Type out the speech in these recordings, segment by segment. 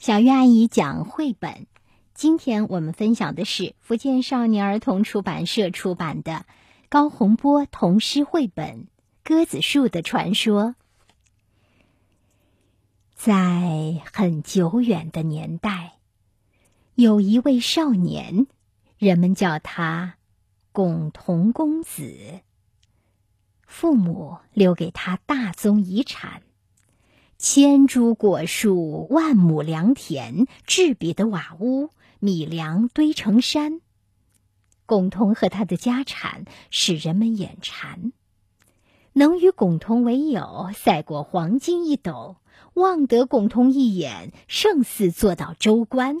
小月阿姨讲绘本，今天我们分享的是福建少年儿童出版社出版的高洪波童诗绘本《鸽子树的传说》。在很久远的年代，有一位少年，人们叫他巩童公子。父母留给他大宗遗产。千株果树，万亩良田，栉比的瓦屋，米粮堆成山。巩童和他的家产使人们眼馋，能与巩童为友，赛过黄金一斗；望得巩童一眼，胜似坐到州官。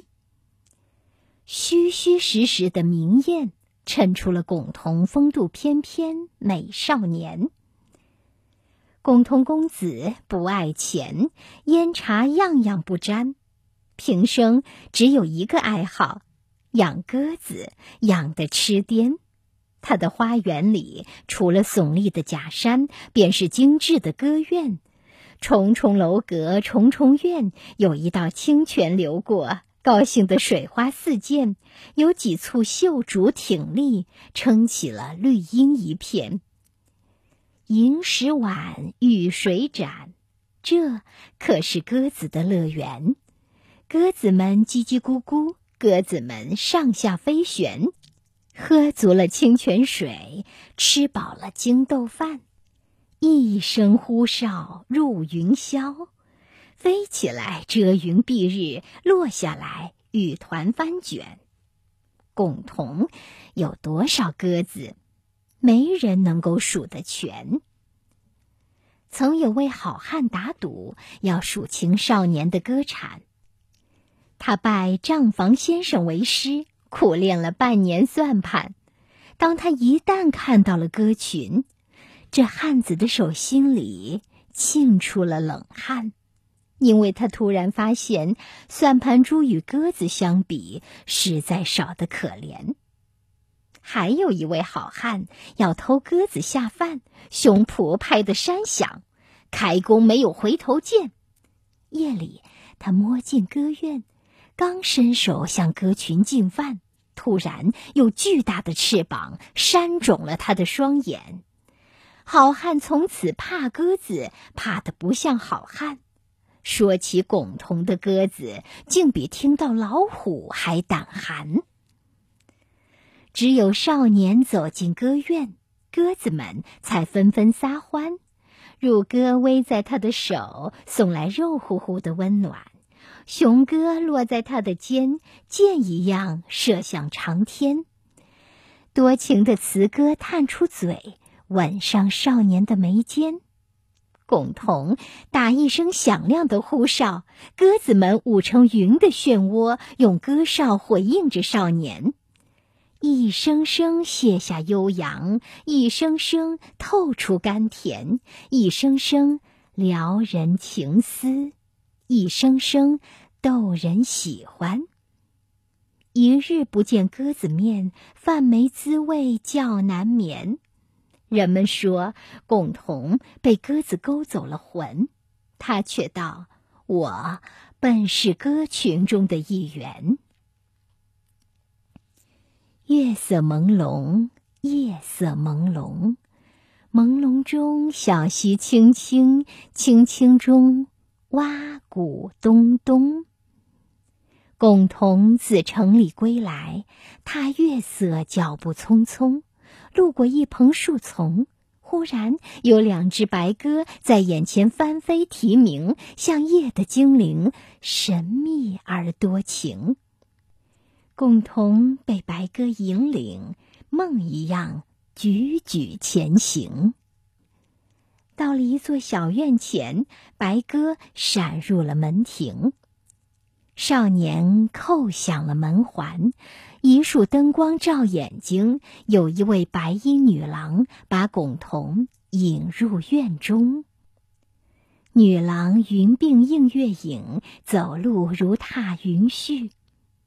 虚虚实实的明艳，衬出了巩童风度翩翩美少年。巩童公子不爱钱，烟茶样样不沾，平生只有一个爱好，养鸽子，养得痴癫。他的花园里，除了耸立的假山，便是精致的歌院。重重楼阁，重重院，有一道清泉流过，高兴的水花四溅，有几簇秀竹挺立，撑起了绿荫一片。银石碗，玉水盏，这可是鸽子的乐园。鸽子们叽叽咕咕，鸽子们上下飞旋，喝足了清泉水，吃饱了精豆饭，一声呼哨入云霄，飞起来遮云蔽日，落下来雨团翻卷。共同有多少鸽子？没人能够数得全。曾有位好汉打赌，要数清少年的歌产。他拜账房先生为师，苦练了半年算盘。当他一旦看到了歌群，这汉子的手心里沁出了冷汗，因为他突然发现，算盘珠与鸽子相比，实在少得可怜。还有一位好汉要偷鸽子下饭，胸脯拍得山响，开弓没有回头箭。夜里，他摸进歌院，刚伸手向鸽群进饭，突然有巨大的翅膀扇肿了他的双眼。好汉从此怕鸽子，怕得不像好汉。说起巩童的鸽子，竟比听到老虎还胆寒。只有少年走进歌院，鸽子们才纷纷撒欢。乳鸽偎在他的手，送来肉乎乎的温暖；雄鸽落在他的肩，箭一样射向长天。多情的雌鸽探出嘴，吻上少年的眉间。共同打一声响亮的呼哨，鸽子们舞成云的漩涡，用歌哨回应着少年。一声声卸下悠扬，一声声透出甘甜，一声声撩人情思，一声声逗人喜欢。一日不见鸽子面，饭没滋味觉难眠。人们说，共同被鸽子勾走了魂，他却道：“我本是鸽群中的一员。”月色朦胧，夜色朦胧，朦胧中小溪清清，清清中蛙鼓咚咚。共同自城里归来，踏月色，脚步匆匆，路过一蓬树丛，忽然有两只白鸽在眼前翻飞啼鸣，像夜的精灵，神秘而多情。共同被白鸽引领，梦一样踽踽前行。到了一座小院前，白鸽闪入了门庭。少年叩响了门环，一束灯光照眼睛。有一位白衣女郎把巩童引入院中。女郎云鬓映月影，走路如踏云絮。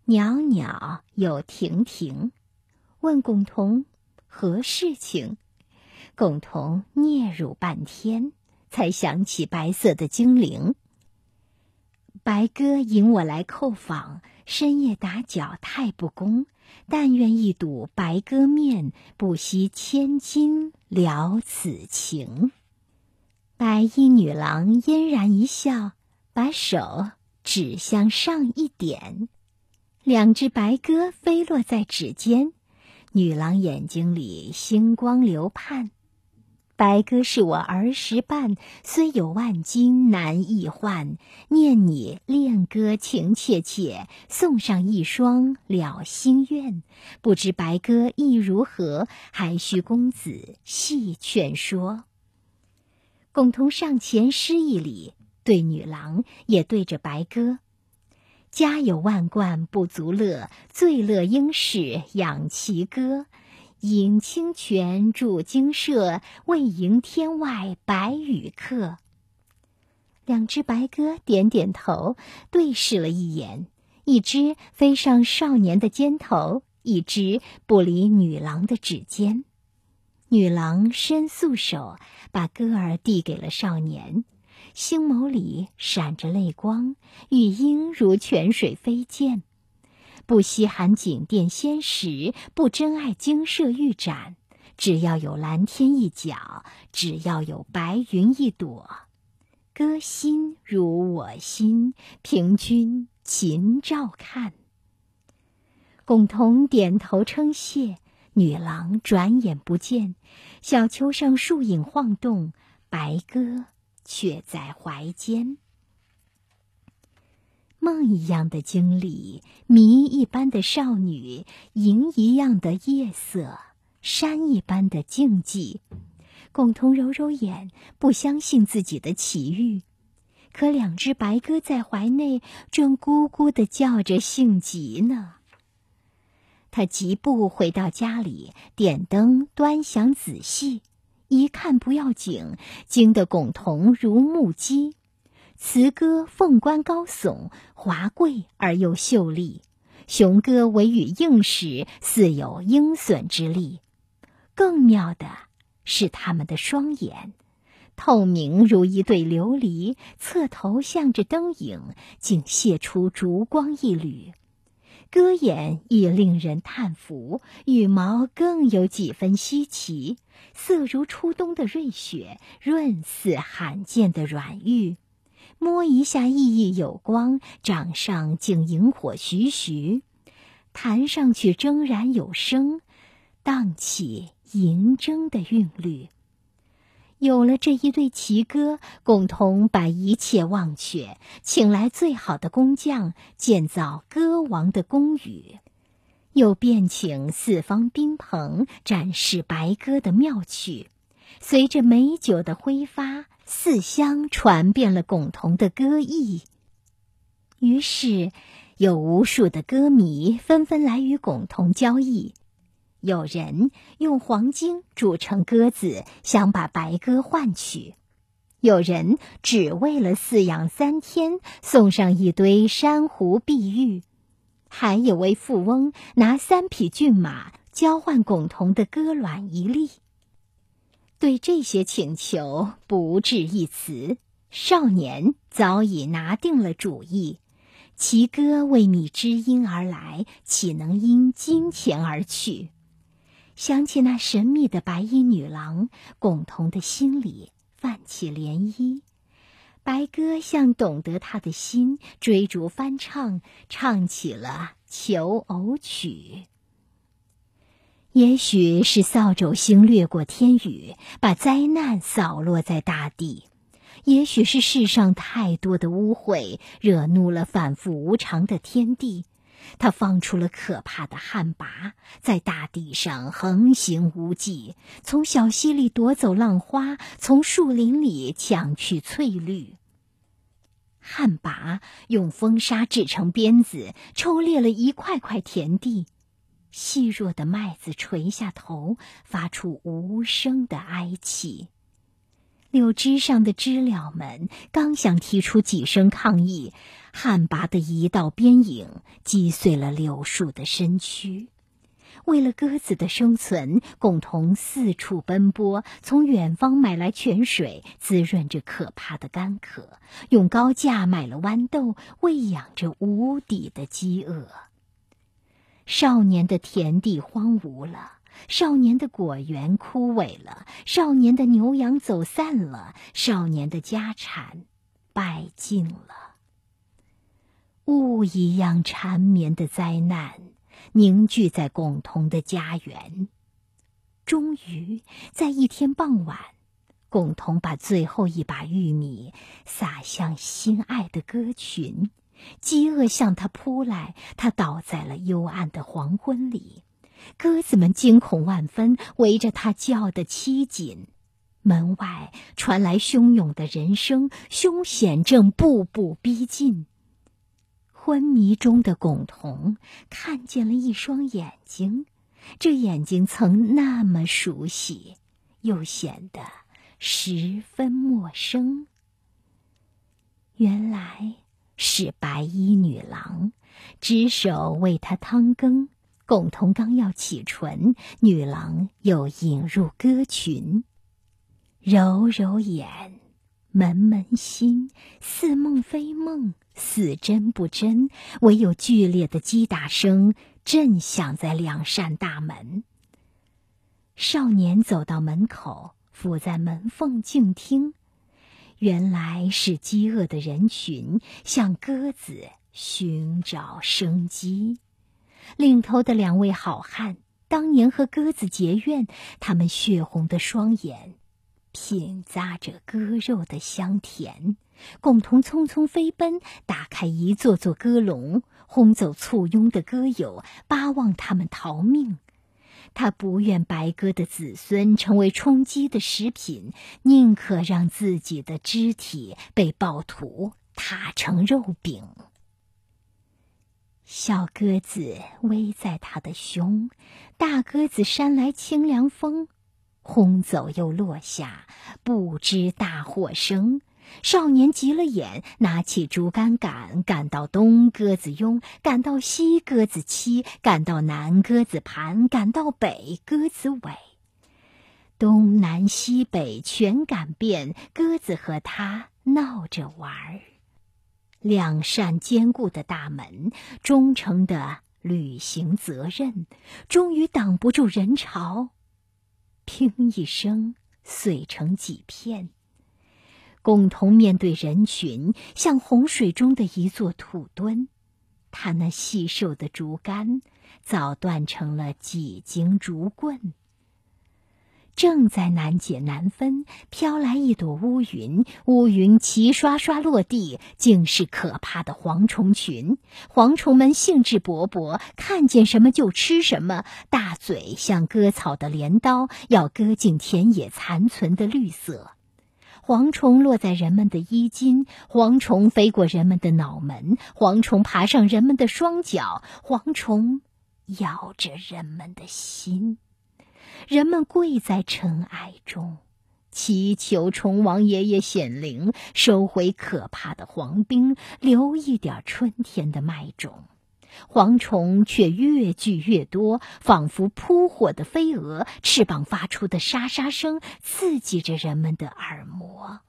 袅袅又婷婷，问巩童何事情？巩童嗫嚅半天，才想起白色的精灵。白鸽引我来叩访，深夜打搅太不公。但愿一睹白鸽面，不惜千金了此情。白衣女郎嫣然一笑，把手指向上一点，两只白鸽飞落在指尖。女郎眼睛里星光流盼。白鸽是我儿时伴，虽有万金难易换。念你恋歌情切切，送上一双了心愿。不知白鸽意如何，还需公子细劝说。共同上前施一礼，对女郎也对着白鸽。家有万贯不足乐，最乐应是养其歌。饮清泉筑精舍，为迎天外白羽客。两只白鸽点点头，对视了一眼，一只飞上少年的肩头，一只不离女郎的指尖。女郎伸素手，把歌儿递给了少年，星眸里闪着泪光，语音如泉水飞溅。不稀罕锦殿仙石，不珍爱精舍玉盏。只要有蓝天一角，只要有白云一朵，歌心如我心，凭君勤照看。共同点头称谢，女郎转眼不见，小丘上树影晃动，白鸽却在怀间。梦一样的经历，谜一般的少女，萤一样的夜色，山一般的静寂。共同揉揉眼，不相信自己的奇遇。可两只白鸽在怀内，正咕咕的叫着性急呢。他疾步回到家里，点灯端详仔细，一看不要紧，惊得共同如木鸡。雌鸽凤冠高耸，华贵而又秀丽；雄鸽尾羽硬实，似有鹰隼之力。更妙的是它们的双眼，透明如一对琉璃，侧头向着灯影，竟泄出烛光一缕。鸽眼亦令人叹服，羽毛更有几分稀奇，色如初冬的瑞雪，润似罕见的软玉。摸一下，熠熠有光；掌上竟萤火徐徐，弹上去铮然有声，荡起银筝的韵律。有了这一对奇歌，共同把一切忘却，请来最好的工匠建造歌王的宫宇，又便请四方宾朋展示白鸽的妙趣。随着美酒的挥发。四乡传遍了巩童的歌艺，于是有无数的歌迷纷纷来与巩童交易。有人用黄金铸成鸽子，想把白鸽换取；有人只为了饲养三天，送上一堆珊瑚碧玉；还有位富翁拿三匹骏马交换巩童的鸽卵一粒。对这些请求不置一词，少年早已拿定了主意。其歌为觅知音而来，岂能因金钱而去？想起那神秘的白衣女郎，共同的心里泛起涟漪。白鸽像懂得他的心，追逐翻唱，唱起了求偶曲。也许是扫帚星掠过天宇，把灾难扫落在大地；也许是世上太多的污秽，惹怒了反复无常的天地。他放出了可怕的旱魃，在大地上横行无忌，从小溪里夺走浪花，从树林里抢去翠绿。旱魃用风沙制成鞭子，抽裂了一块块田地。细弱的麦子垂下头，发出无声的哀泣。柳枝上的知了们刚想提出几声抗议，旱魃的一道鞭影击碎了柳树的身躯。为了鸽子的生存，共同四处奔波，从远方买来泉水，滋润着可怕的干渴；用高价买了豌豆，喂养着无底的饥饿。少年的田地荒芜了，少年的果园枯萎了，少年的牛羊走散了，少年的家产败尽了。雾一样缠绵的灾难。凝聚在共同的家园。终于，在一天傍晚，共同把最后一把玉米撒向心爱的鸽群。饥饿向他扑来，他倒在了幽暗的黄昏里。鸽子们惊恐万分，围着他叫得凄紧。门外传来汹涌的人声，凶险正步步逼近。昏迷中的巩童看见了一双眼睛，这眼睛曾那么熟悉，又显得十分陌生。原来是白衣女郎，执手为他汤羹。共同刚要启唇，女郎又引入歌群，揉揉眼。门门心，似梦非梦，似真不真。唯有剧烈的击打声震响在两扇大门。少年走到门口，伏在门缝静听。原来是饥饿的人群向鸽子寻找生机。领头的两位好汉当年和鸽子结怨，他们血红的双眼。品咂着鸽肉的香甜，共同匆匆飞奔，打开一座座鸽笼，轰走簇拥的鸽友，巴望他们逃命。他不愿白鸽的子孙成为充饥的食品，宁可让自己的肢体被暴徒踏成肉饼。小鸽子偎在他的胸，大鸽子扇来清凉风。轰走又落下，不知大祸生。少年急了眼，拿起竹竿赶，赶到东鸽子拥，赶到西鸽子栖，赶到南鸽子盘，赶到北鸽子尾。东南西北全赶遍，鸽子和他闹着玩儿。两扇坚固的大门，忠诚的履行责任，终于挡不住人潮。砰一声，碎成几片。共同面对人群，像洪水中的一座土墩，他那细瘦的竹竿早断成了几茎竹棍。正在难解难分，飘来一朵乌云，乌云齐刷刷落地，竟是可怕的蝗虫群。蝗虫们兴致勃勃，看见什么就吃什么，大嘴像割草的镰刀，要割尽田野残存的绿色。蝗虫落在人们的衣襟，蝗虫飞过人们的脑门，蝗虫爬上人们的双脚，蝗虫咬着人们的心。人们跪在尘埃中，祈求虫王爷爷显灵，收回可怕的黄冰，留一点春天的麦种。蝗虫却越聚越多，仿佛扑火的飞蛾，翅膀发出的沙沙声刺激着人们的耳膜。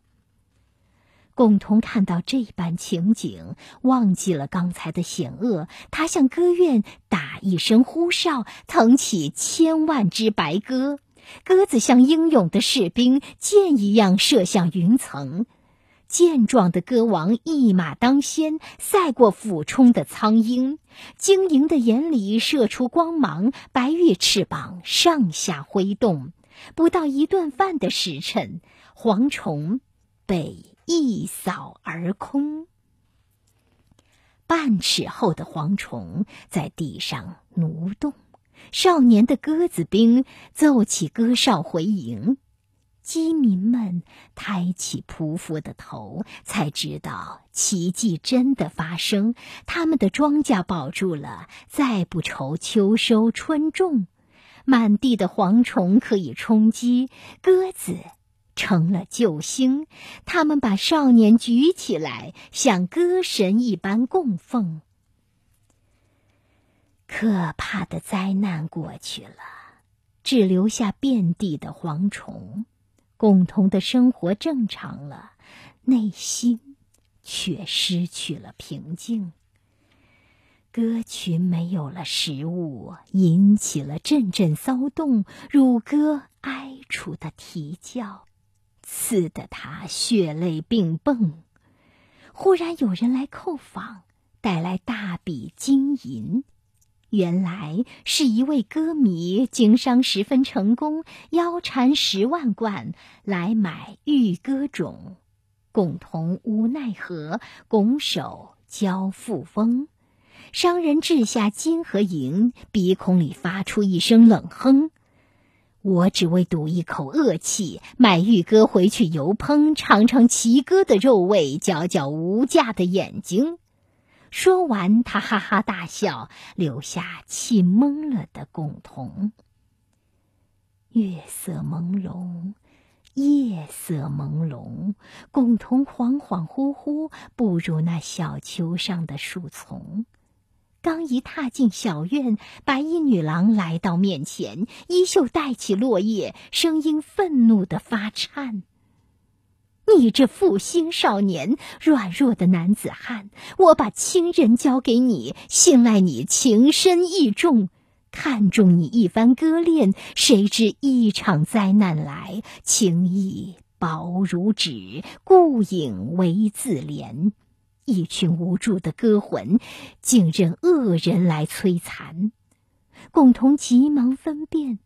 共同看到这般情景，忘记了刚才的险恶。他向歌院打一声呼哨，腾起千万只白鸽。鸽子像英勇的士兵，箭一样射向云层。健壮的歌王一马当先，赛过俯冲的苍鹰。晶莹的眼里射出光芒，白玉翅膀上下挥动。不到一顿饭的时辰，蝗虫被。一扫而空。半尺厚的蝗虫在地上蠕动，少年的鸽子兵奏起歌哨回营。饥民们抬起匍匐的头，才知道奇迹真的发生。他们的庄稼保住了，再不愁秋收春种。满地的蝗虫可以充饥，鸽子。成了救星，他们把少年举起来，像歌神一般供奉。可怕的灾难过去了，只留下遍地的蝗虫，共同的生活正常了，内心却失去了平静。歌群没有了食物，引起了阵阵骚动，乳鸽哀楚的啼叫，刺得他血泪迸迸。忽然有人来叩访，带来大笔金银，原来是一位歌迷经商十分成功，腰缠十万贯来买玉歌种，共同无奈何，拱手交富翁。商人掷下金和银，鼻孔里发出一声冷哼：“我只为赌一口恶气，买玉鸽回去油烹，尝尝奇哥的肉味，搅搅无价的眼睛。”说完，他哈哈大笑，留下气懵了的共同。月色朦胧，夜色朦胧，共同恍恍惚惚步入那小丘上的树丛。刚一踏进小院，白衣女郎来到面前，衣袖带起落叶，声音愤怒的发颤：“你这负心少年，软弱的男子汉！我把亲人交给你，信赖你情深义重，看中你一番割恋，谁知一场灾难来，情谊薄如纸，顾影为自怜。”一群无助的歌魂，竟任恶人来摧残。共同急忙分辨，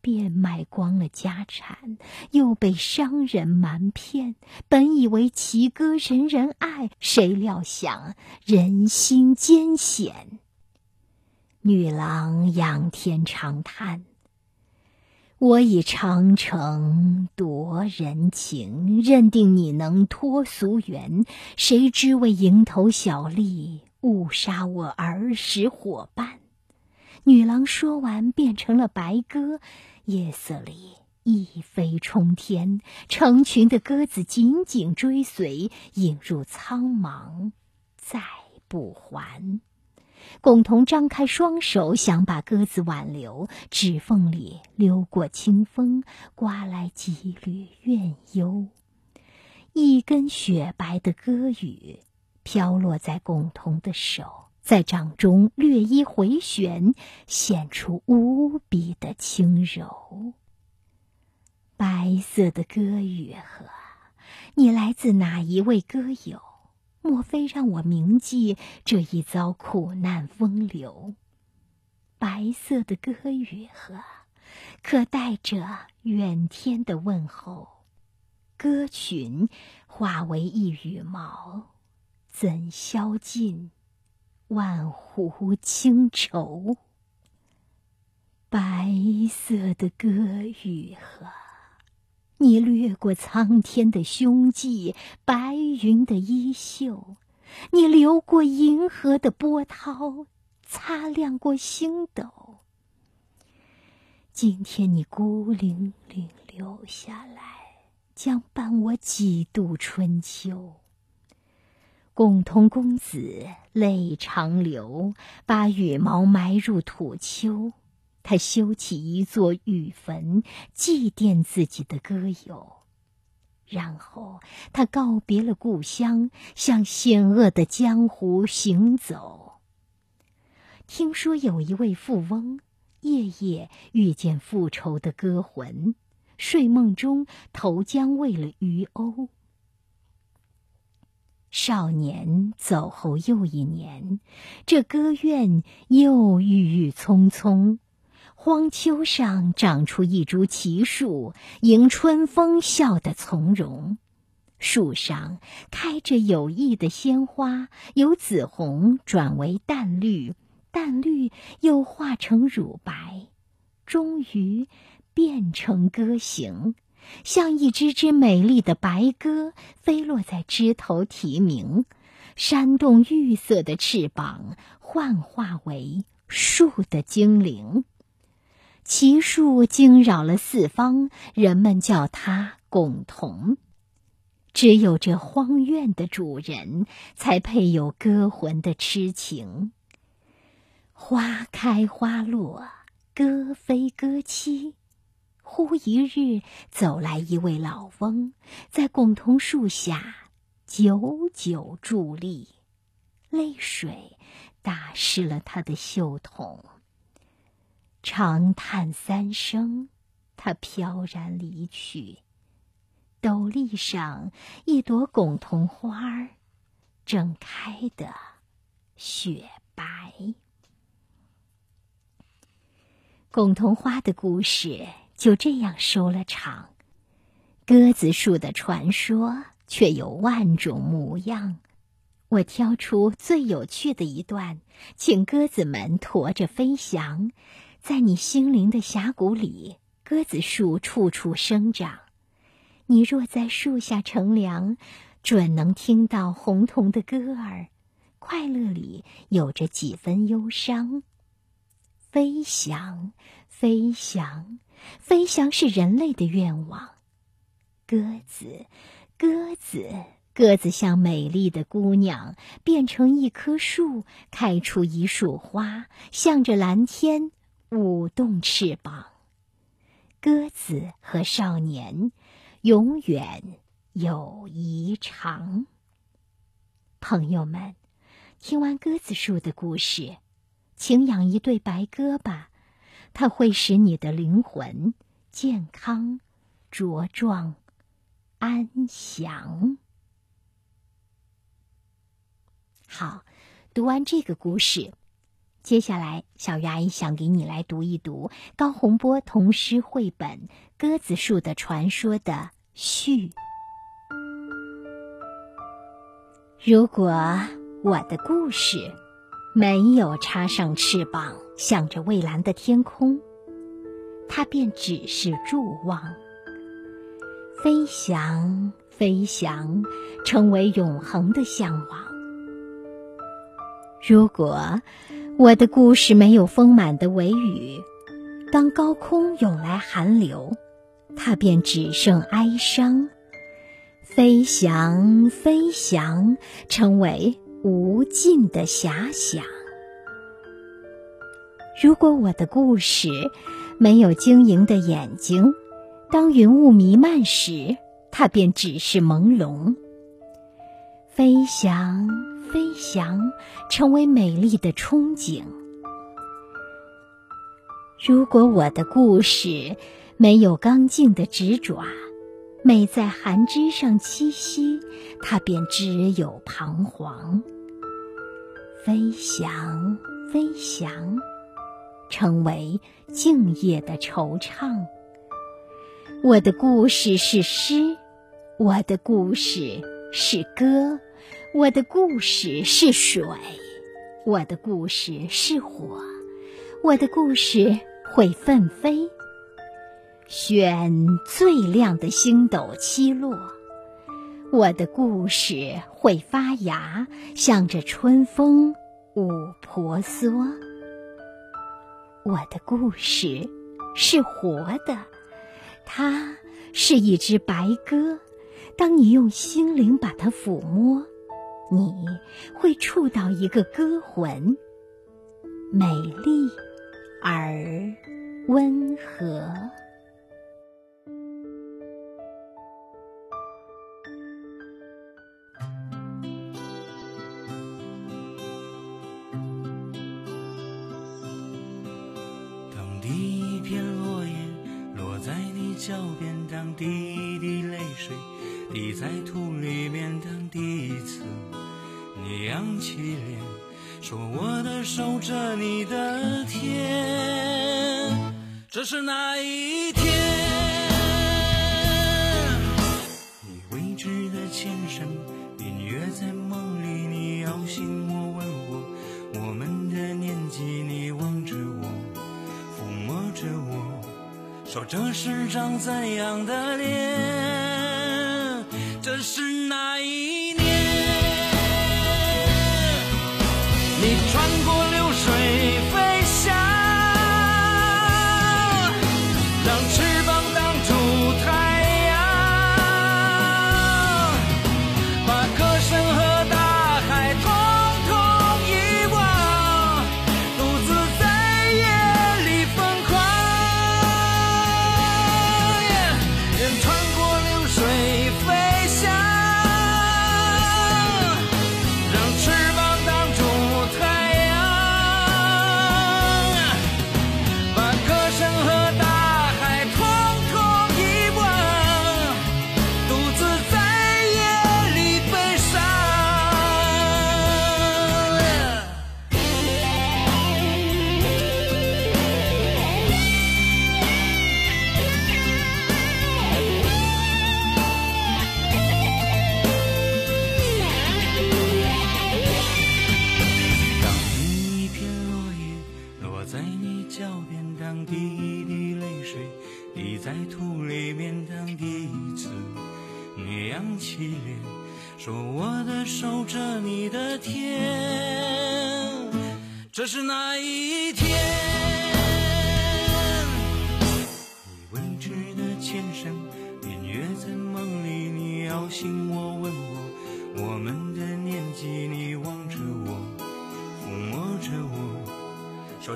便卖光了家产，又被商人瞒骗。本以为齐歌人人爱，谁料想人心艰险。女郎仰天长叹。我以长城夺人情，认定你能脱俗缘，谁知为蝇头小利，误杀我儿时伙伴。女郎说完，变成了白鸽，夜色里一飞冲天，成群的鸽子紧紧追随，引入苍茫，再不还。共同张开双手，想把鸽子挽留，指缝里溜过清风，刮来几缕怨忧。一根雪白的歌羽飘落在共同的手，在掌中略一回旋，显出无比的轻柔。白色的歌羽鹤，你来自哪一位歌友？莫非让我铭记这一遭苦难风流？白色的歌羽鹤，可带着远天的问候。歌群化为一羽毛，怎消尽万湖清愁？白色的歌羽鹤。你掠过苍天的胸迹，白云的衣袖；你流过银河的波涛，擦亮过星斗。今天你孤零零留下来，将伴我几度春秋。共同公子泪长流，把羽毛埋入土丘。他修起一座雨坟，祭奠自己的歌友，然后他告别了故乡，向险恶的江湖行走。听说有一位富翁，夜夜遇见复仇的歌魂，睡梦中投江喂了鱼鸥。少年走后又一年，这歌院又郁郁葱葱。荒丘上长出一株奇树，迎春风笑得从容。树上开着有意的鲜花，由紫红转为淡绿，淡绿又化成乳白，终于变成歌形，像一只只美丽的白鸽飞落在枝头啼鸣，扇动玉色的翅膀，幻化为树的精灵。奇树惊扰了四方，人们叫它共同。只有这荒院的主人，才配有歌魂的痴情。花开花落，歌飞歌凄。忽一日，走来一位老翁，在梧桐树下久久伫立，泪水打湿了他的袖筒。长叹三声，他飘然离去。斗笠上一朵梧桐花儿，正开得雪白。梧桐花的故事。就这样收了场。鸽子树的传说却有万种模样，我挑出最有趣的一段，请鸽子们驮着飞翔，在你心灵的峡谷里，鸽子树处处生长。你若在树下乘凉，准能听到红彤的歌儿，快乐里有着几分忧伤。飞翔，飞翔。飞翔是人类的愿望。鸽子，鸽子，鸽子像美丽的姑娘，变成一棵树，开出一束花，向着蓝天舞动翅膀。鸽子和少年，永远友谊长。朋友们，听完鸽子树的故事，请养一对白鸽吧。它会使你的灵魂健康、茁壮、安详。好，读完这个故事，接下来小鱼阿姨想给你来读一读高洪波童诗绘本《鸽子树的传说》的序。如果我的故事。没有插上翅膀，向着蔚蓝的天空，它便只是伫望。飞翔，飞翔，成为永恒的向往。如果我的故事没有丰满的尾羽，当高空涌来寒流，它便只剩哀伤。飞翔，飞翔，成为。无尽的遐想。如果我的故事没有晶莹的眼睛，当云雾弥漫时，它便只是朦胧。飞翔，飞翔，成为美丽的憧憬。如果我的故事没有刚劲的直爪，美在寒枝上栖息，它便只有彷徨。飞翔，飞翔，成为静夜的惆怅。我的故事是诗，我的故事是歌，我的故事是水，我的故事是火，我的故事会奋飞。选最亮的星斗七落，我的故事会发芽，向着春风舞婆娑。我的故事是活的，它是一只白鸽。当你用心灵把它抚摸，你会触到一个歌魂，美丽而温和。当第一片落叶落在你脚边当第一滴泪水滴在土里面，当第一次你扬起脸说我的手着你的天，这是哪一天？你未知的前生，隐约在梦里，你摇醒我，问我我们的年纪，你望着我，抚摸着我。说这是张怎样的脸？这是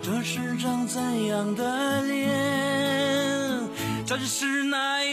这是张怎样的脸这是那